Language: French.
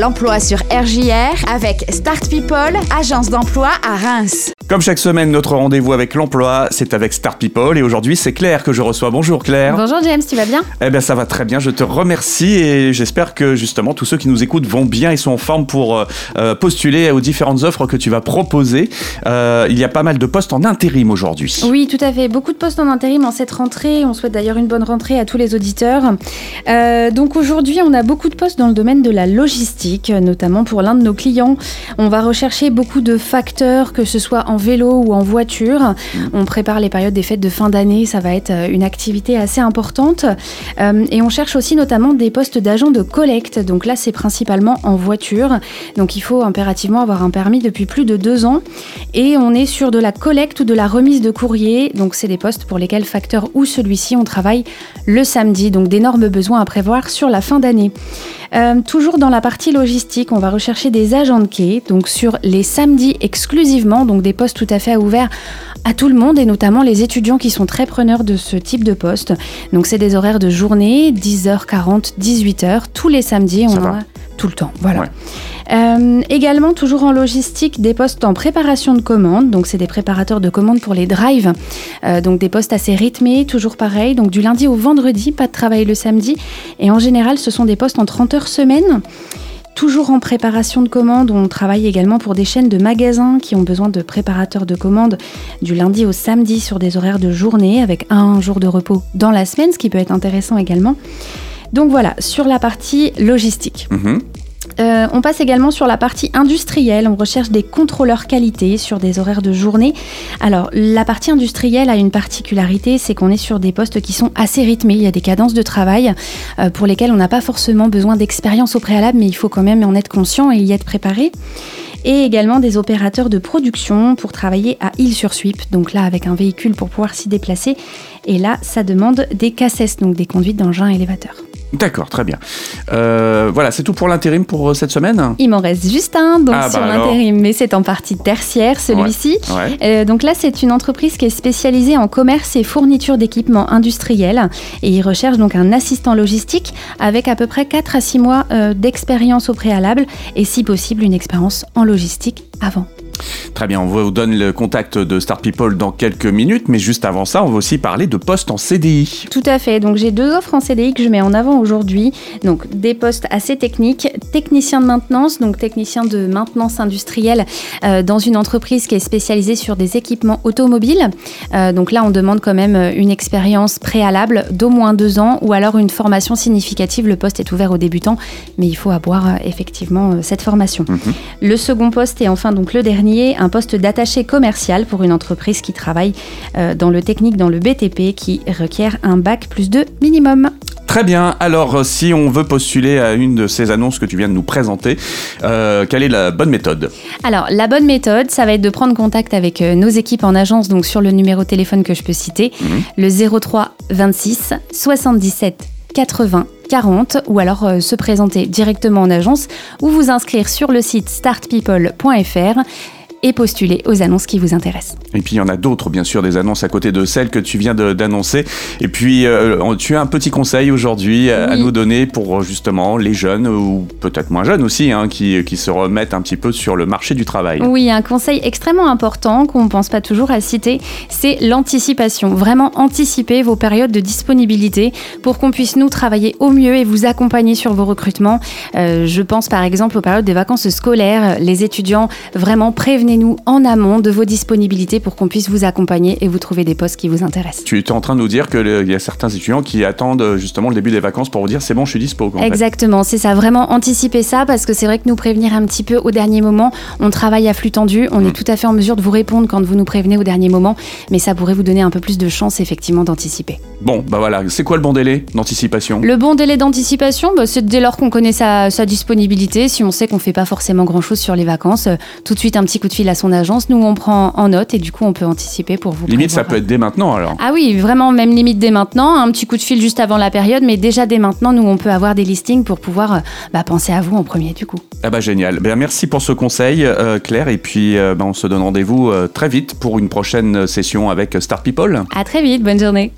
l'emploi sur RJR avec Start People, agence d'emploi à Reims. Comme chaque semaine, notre rendez-vous avec l'emploi, c'est avec Start People. Et aujourd'hui, c'est Claire que je reçois. Bonjour Claire. Bonjour James, tu vas bien? Eh bien, ça va très bien. Je te remercie et j'espère que justement tous ceux qui nous écoutent vont bien et sont en forme pour euh, euh, postuler aux différentes offres que tu vas proposer. Euh, il y a pas mal de postes en intérim aujourd'hui. Oui, tout à fait. Beaucoup de postes en intérim en cette rentrée. On souhaite d'ailleurs une bonne rentrée à tous les auditeurs. Euh, donc aujourd'hui, on a beaucoup de postes dans le domaine de la logistique, notamment pour l'un de nos clients. On va rechercher beaucoup de facteurs, que ce soit en vélo ou en voiture. On prépare les périodes des fêtes de fin d'année. Ça va être euh, une activité assez importante. Euh, et on cherche aussi notamment des postes d'agents de collecte. Donc là, c'est principalement en voiture. Donc il faut impérativement avoir un permis depuis plus de deux ans. Et on est sur de la collecte ou de la remise de courrier. Donc c'est des postes pour lesquels Facteur ou celui-ci, on travaille le samedi. Donc d'énormes besoins à prévoir sur la fin d'année. Euh, toujours dans la partie logistique, on va rechercher des agents de quai, donc sur les samedis exclusivement, donc des postes tout à fait ouverts à tout le monde et notamment les étudiants qui sont très preneurs de ce type de poste. Donc c'est des horaires de journée, 10h40, 18h, tous les samedis, on Ça en va. a tout le temps. Voilà. Ouais. Euh, également, toujours en logistique, des postes en préparation de commandes. Donc, c'est des préparateurs de commandes pour les drives. Euh, donc, des postes assez rythmés, toujours pareil. Donc, du lundi au vendredi, pas de travail le samedi. Et en général, ce sont des postes en 30 heures semaine. Toujours en préparation de commandes, on travaille également pour des chaînes de magasins qui ont besoin de préparateurs de commandes du lundi au samedi sur des horaires de journée avec un jour de repos dans la semaine, ce qui peut être intéressant également. Donc voilà, sur la partie logistique. Mhm. Euh, on passe également sur la partie industrielle. On recherche des contrôleurs qualité sur des horaires de journée. Alors, la partie industrielle a une particularité, c'est qu'on est sur des postes qui sont assez rythmés. Il y a des cadences de travail euh, pour lesquelles on n'a pas forcément besoin d'expérience au préalable, mais il faut quand même en être conscient et y être préparé. Et également des opérateurs de production pour travailler à Île-sur-Suip. Donc là, avec un véhicule pour pouvoir s'y déplacer. Et là, ça demande des casses, donc des conduites d'engins élévateurs. D'accord, très bien. Euh, voilà, c'est tout pour l'intérim pour euh, cette semaine Il m'en reste juste un donc Ah, bah sur alors. l'intérim, mais c'est en partie tertiaire celui-ci. Ouais. Euh, donc là, c'est une entreprise qui est spécialisée en commerce et fourniture d'équipements industriels et ils recherchent donc un assistant logistique avec à peu près 4 à 6 mois euh, d'expérience au préalable et si possible une expérience en logistique avant. Très bien, on vous donne le contact de Start People dans quelques minutes, mais juste avant ça, on va aussi parler de postes en CDI. Tout à fait. Donc j'ai deux offres en CDI que je mets en avant aujourd'hui. Donc des postes assez techniques, technicien de maintenance, donc technicien de maintenance industrielle euh, dans une entreprise qui est spécialisée sur des équipements automobiles. Euh, donc là, on demande quand même euh, une expérience préalable d'au moins deux ans ou alors une formation significative. Le poste est ouvert aux débutants, mais il faut avoir euh, effectivement cette formation. Le second poste et enfin donc le dernier, un poste d'attaché commercial pour une entreprise qui travaille euh, dans le technique, dans le BTP, qui requiert un bac plus 2 minimum. Très bien, alors euh, si on veut postuler à une de ces annonces que tu viens de nous présenter, euh, quelle est la bonne méthode? Alors, la bonne méthode, ça va être de prendre contact avec nos équipes en agence, donc sur le numéro de téléphone que je peux citer, le 03 26 77 80 40, ou alors euh, se présenter directement en agence ou vous inscrire sur le site startpeople.fr et postuler aux annonces qui vous intéressent. Et puis il y en a d'autres, bien sûr, des annonces à côté de celles que tu viens d'annoncer. Et puis euh, tu as un petit conseil aujourd'hui à, nous donner pour justement les jeunes, ou peut-être moins jeunes aussi, hein, qui, qui se remettent un petit peu sur le marché du travail. Oui, un conseil extrêmement important qu'on ne pense pas toujours à citer, c'est l'anticipation. Vraiment anticiper vos périodes de disponibilité pour qu'on puisse nous travailler au mieux et vous accompagner sur vos recrutements. Euh, je pense par exemple aux périodes des vacances scolaires. Les étudiants, vraiment prévenez-nous en amont de vos disponibilités pour qu'on puisse vous accompagner et vous trouver des postes qui vous intéressent. Tu es en train de nous dire qu'il y a certains étudiants qui attendent euh, justement le début des vacances pour vous dire c'est bon, je suis dispo. en. Exactement, c'est ça, vraiment anticiper ça parce que c'est vrai que nous prévenir un petit peu au dernier moment, on travaille à flux tendu, on est tout à fait en mesure de vous répondre quand vous nous prévenez au dernier moment, mais ça pourrait vous donner un peu plus de chance effectivement d'anticiper. Bon, bah voilà, c'est quoi le bon délai d'anticipation? Le bon délai d'anticipation, bah, c'est dès lors qu'on connaît sa, sa disponibilité, si on sait qu'on fait pas forcément grand chose sur les vacances, euh, tout de suite un petit coup de fil à son agence, nous on prend en note et du coup on peut anticiper pour vous. Limite, ça peut être dès maintenant alors. Ah oui, vraiment, même limite dès maintenant, un petit coup de fil juste avant la période, mais déjà dès maintenant, nous, on peut avoir des listings pour pouvoir euh, bah, penser à vous en premier du coup. Ah bah génial. Ben, merci pour ce conseil, euh, Claire. Et puis euh, ben, on se donne rendez-vous euh, très vite pour une prochaine session avec Star People. À très vite, bonne journée.